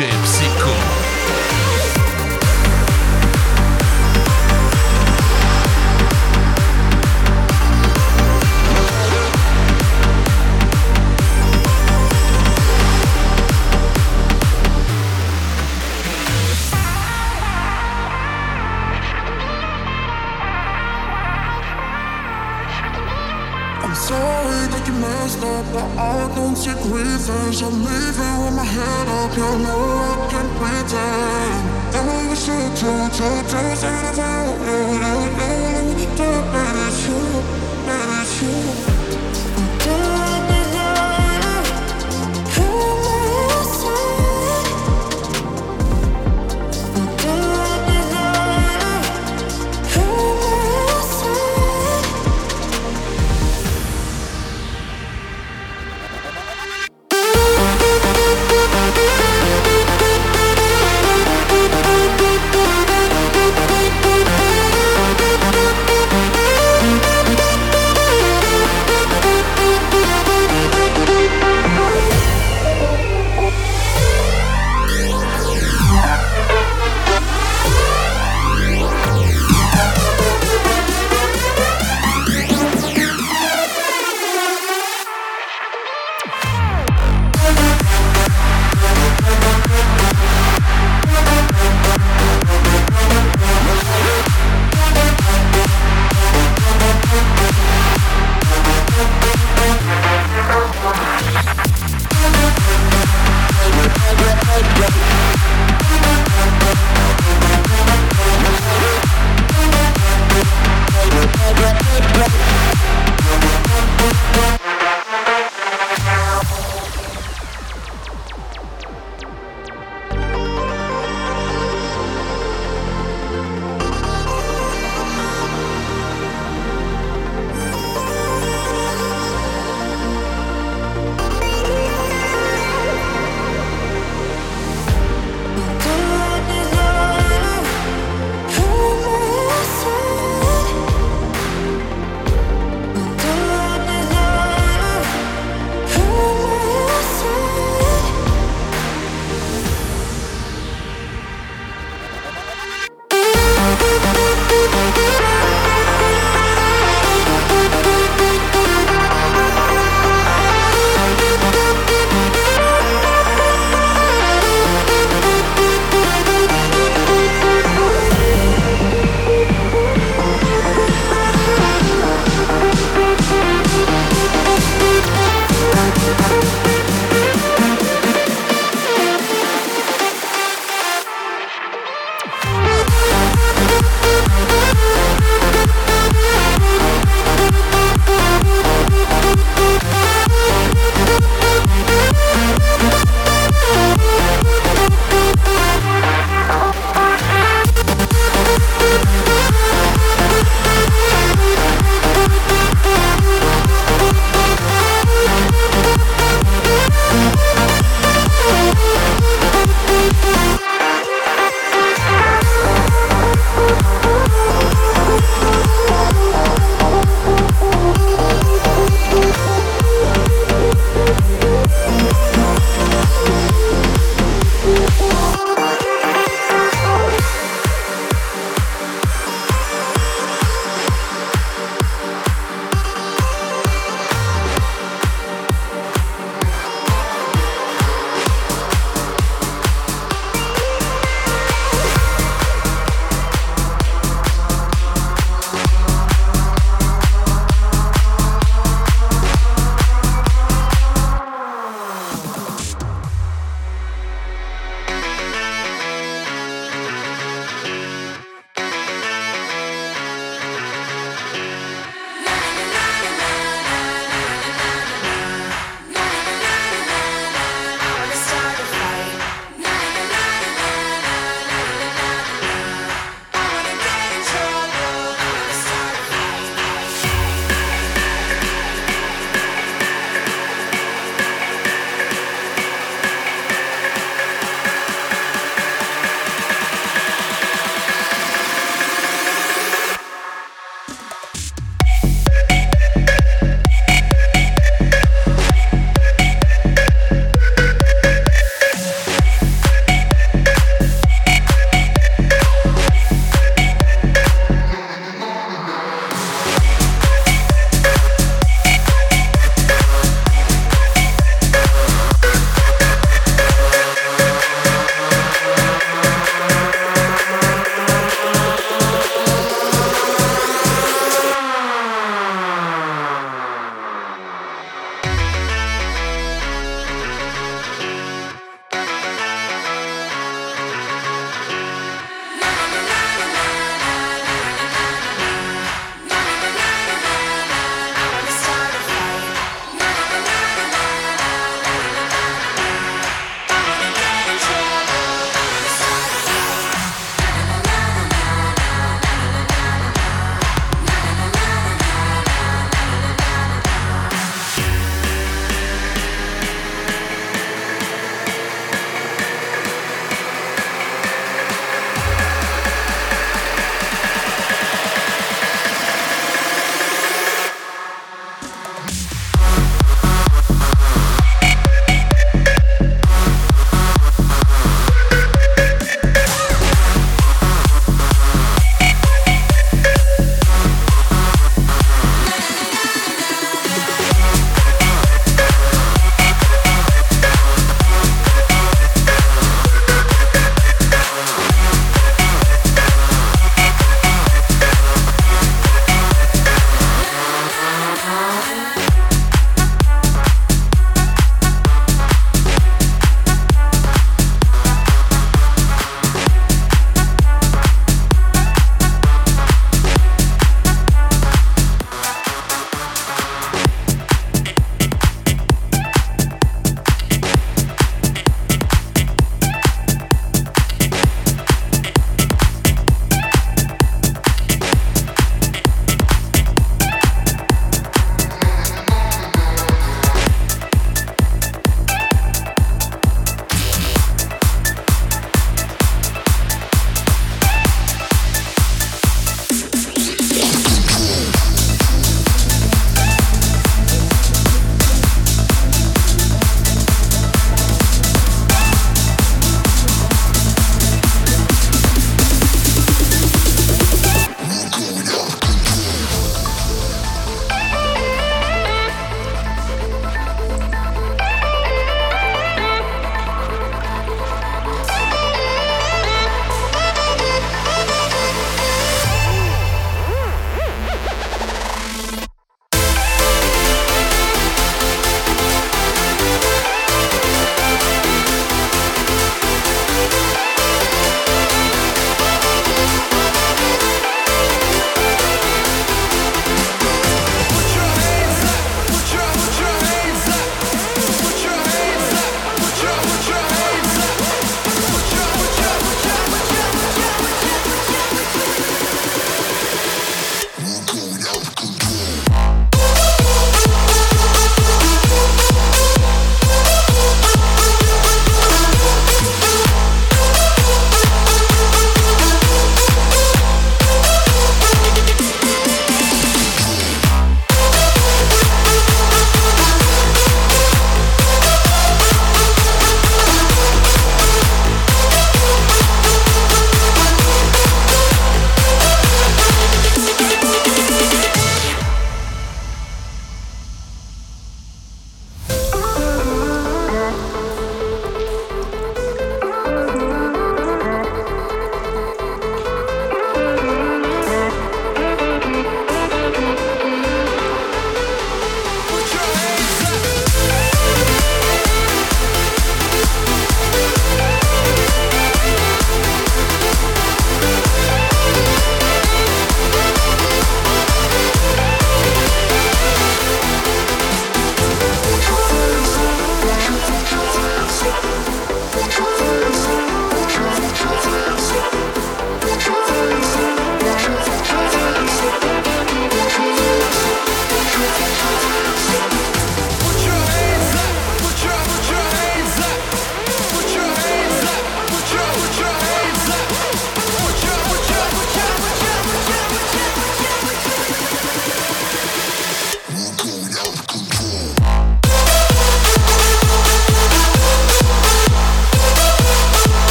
DJ Psycho. don't take revenge. I'm leaving with my head up, you know.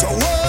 Skin. I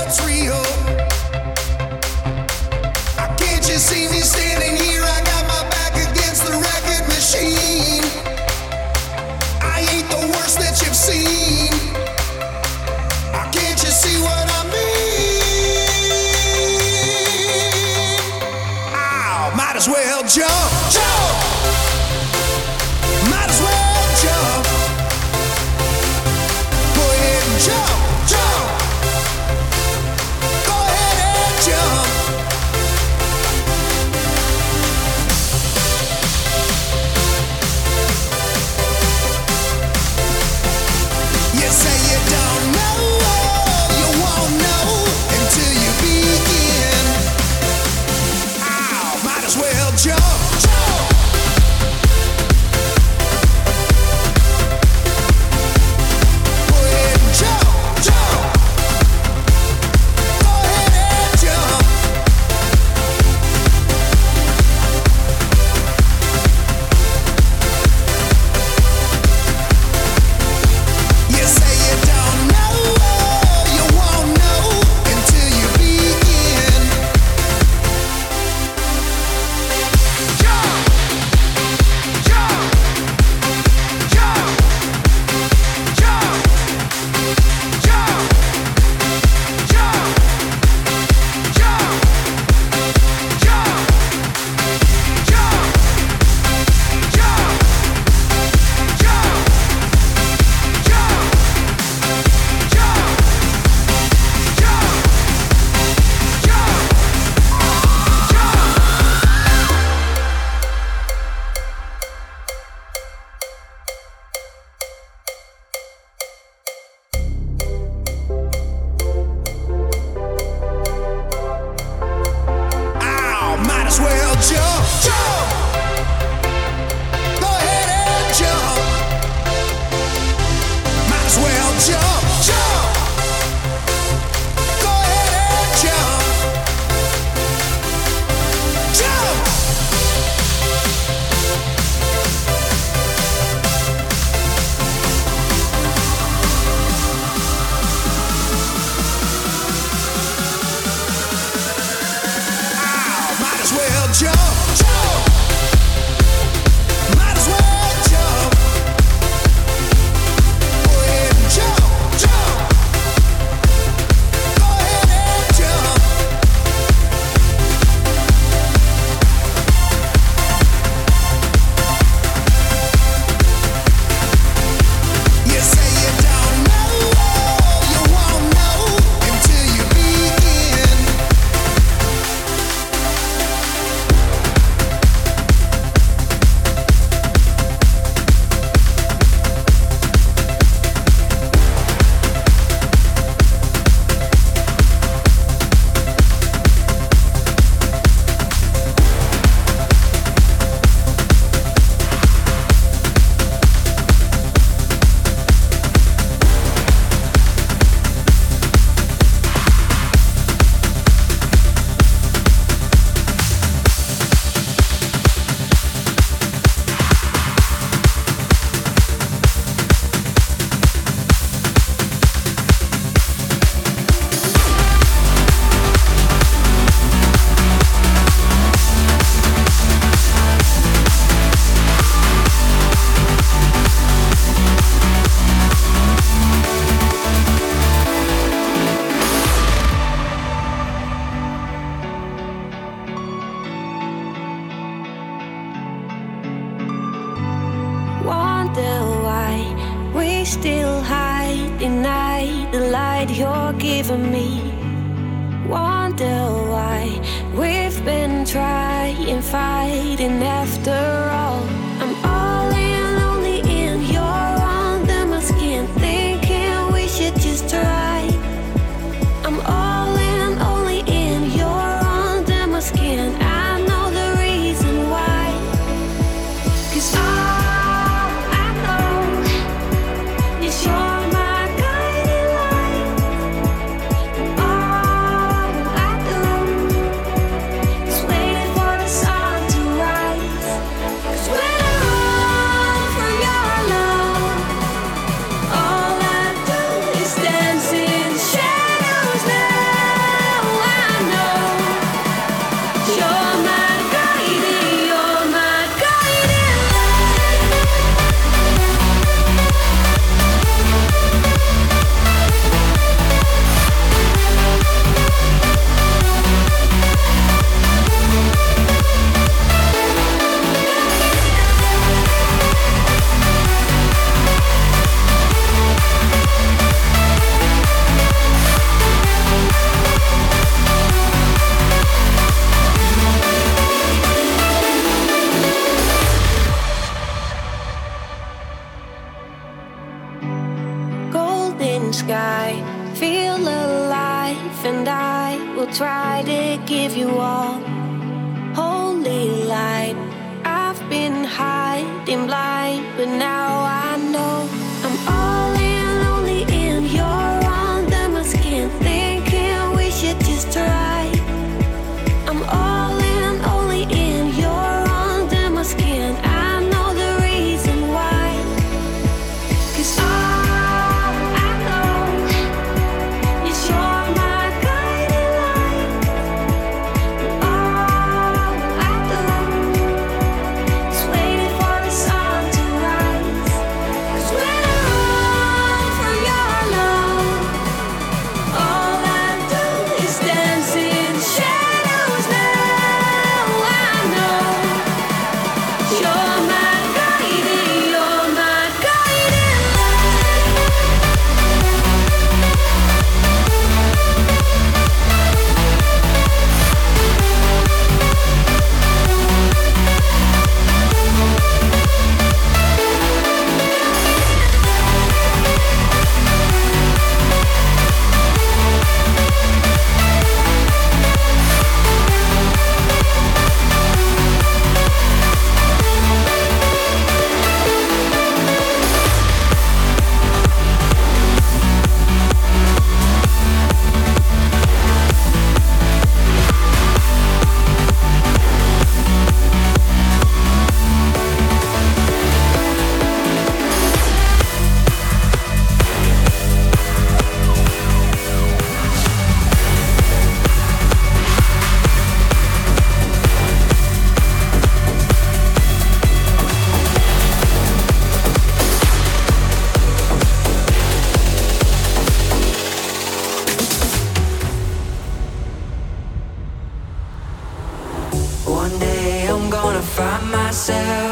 myself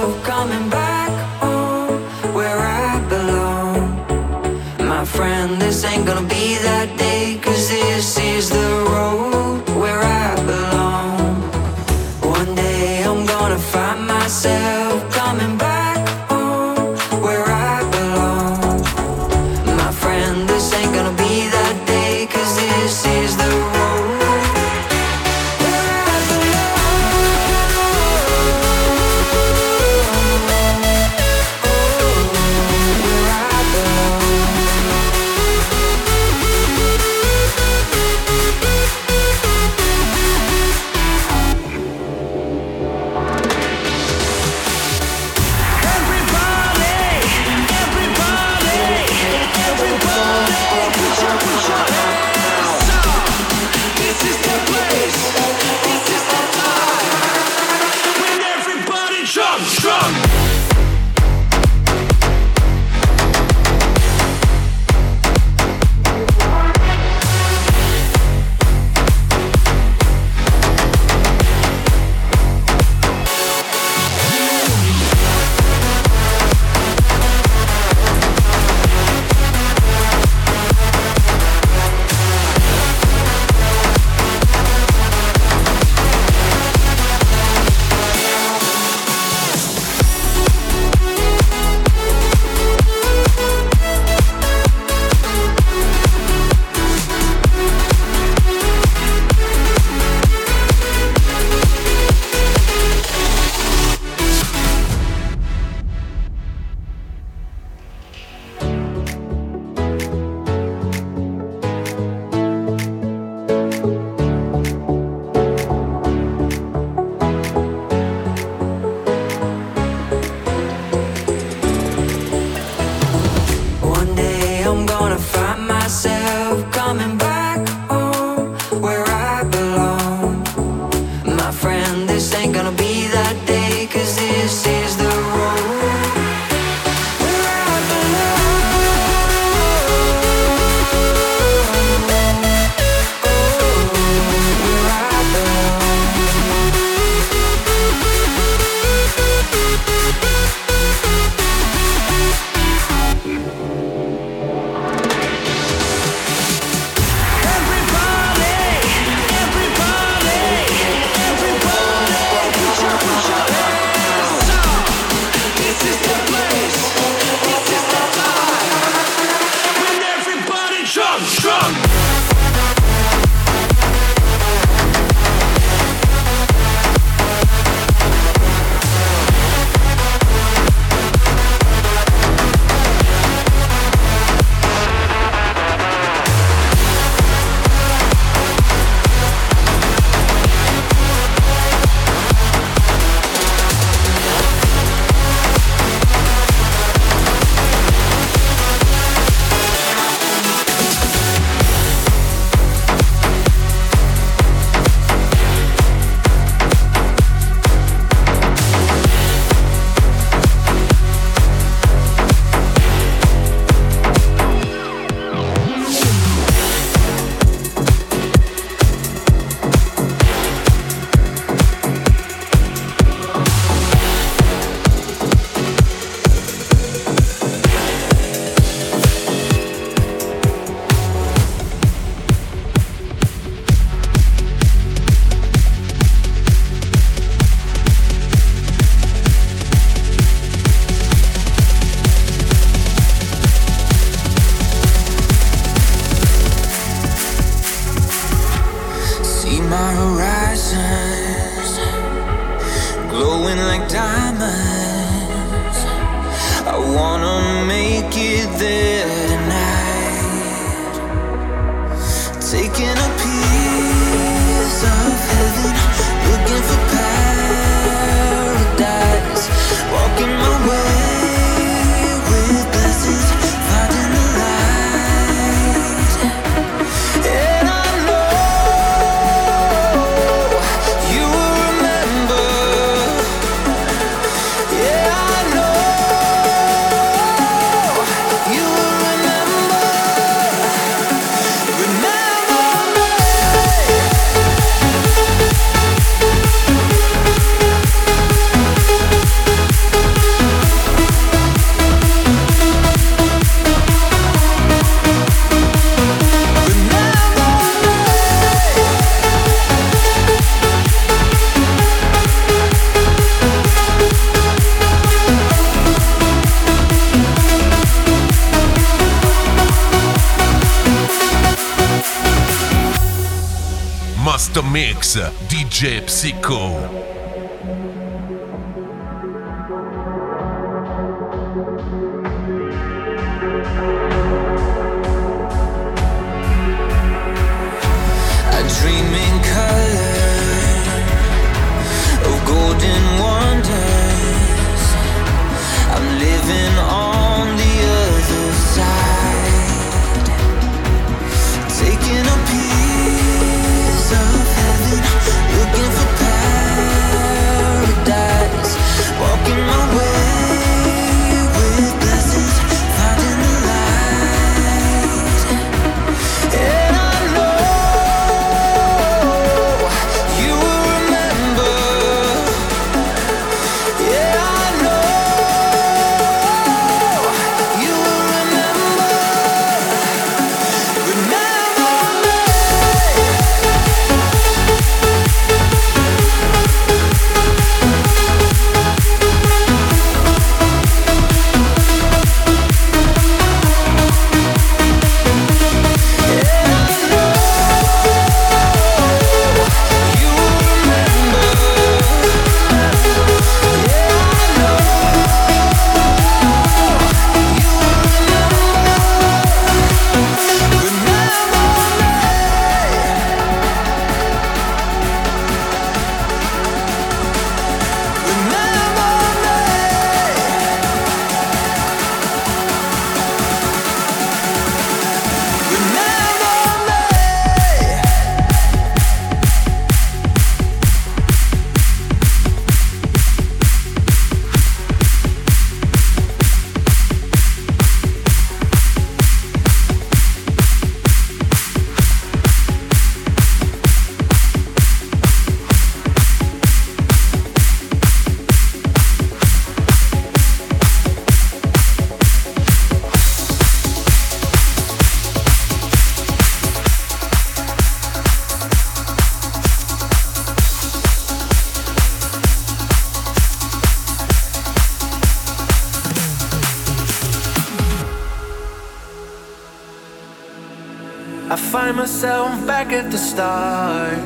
myself back at the start.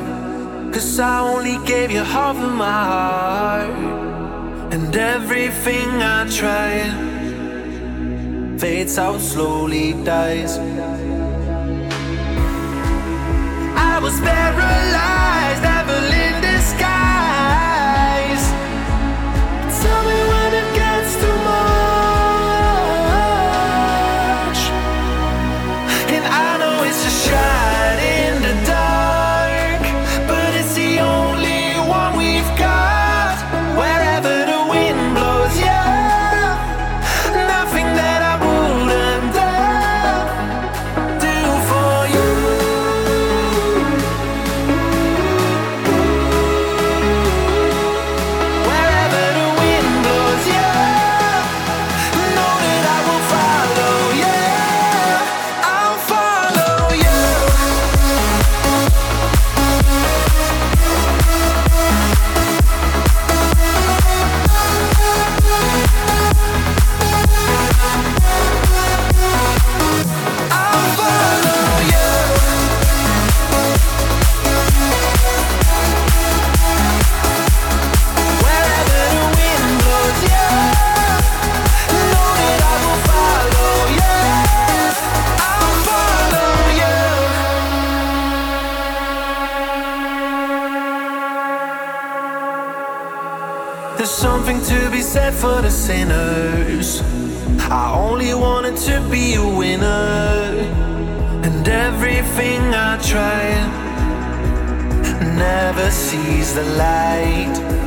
Cause I only gave you half of my heart. And everything I tried fades out, slowly dies. I was paralyzed, sinners. I only wanted to be a winner, and everything I tried never sees the light.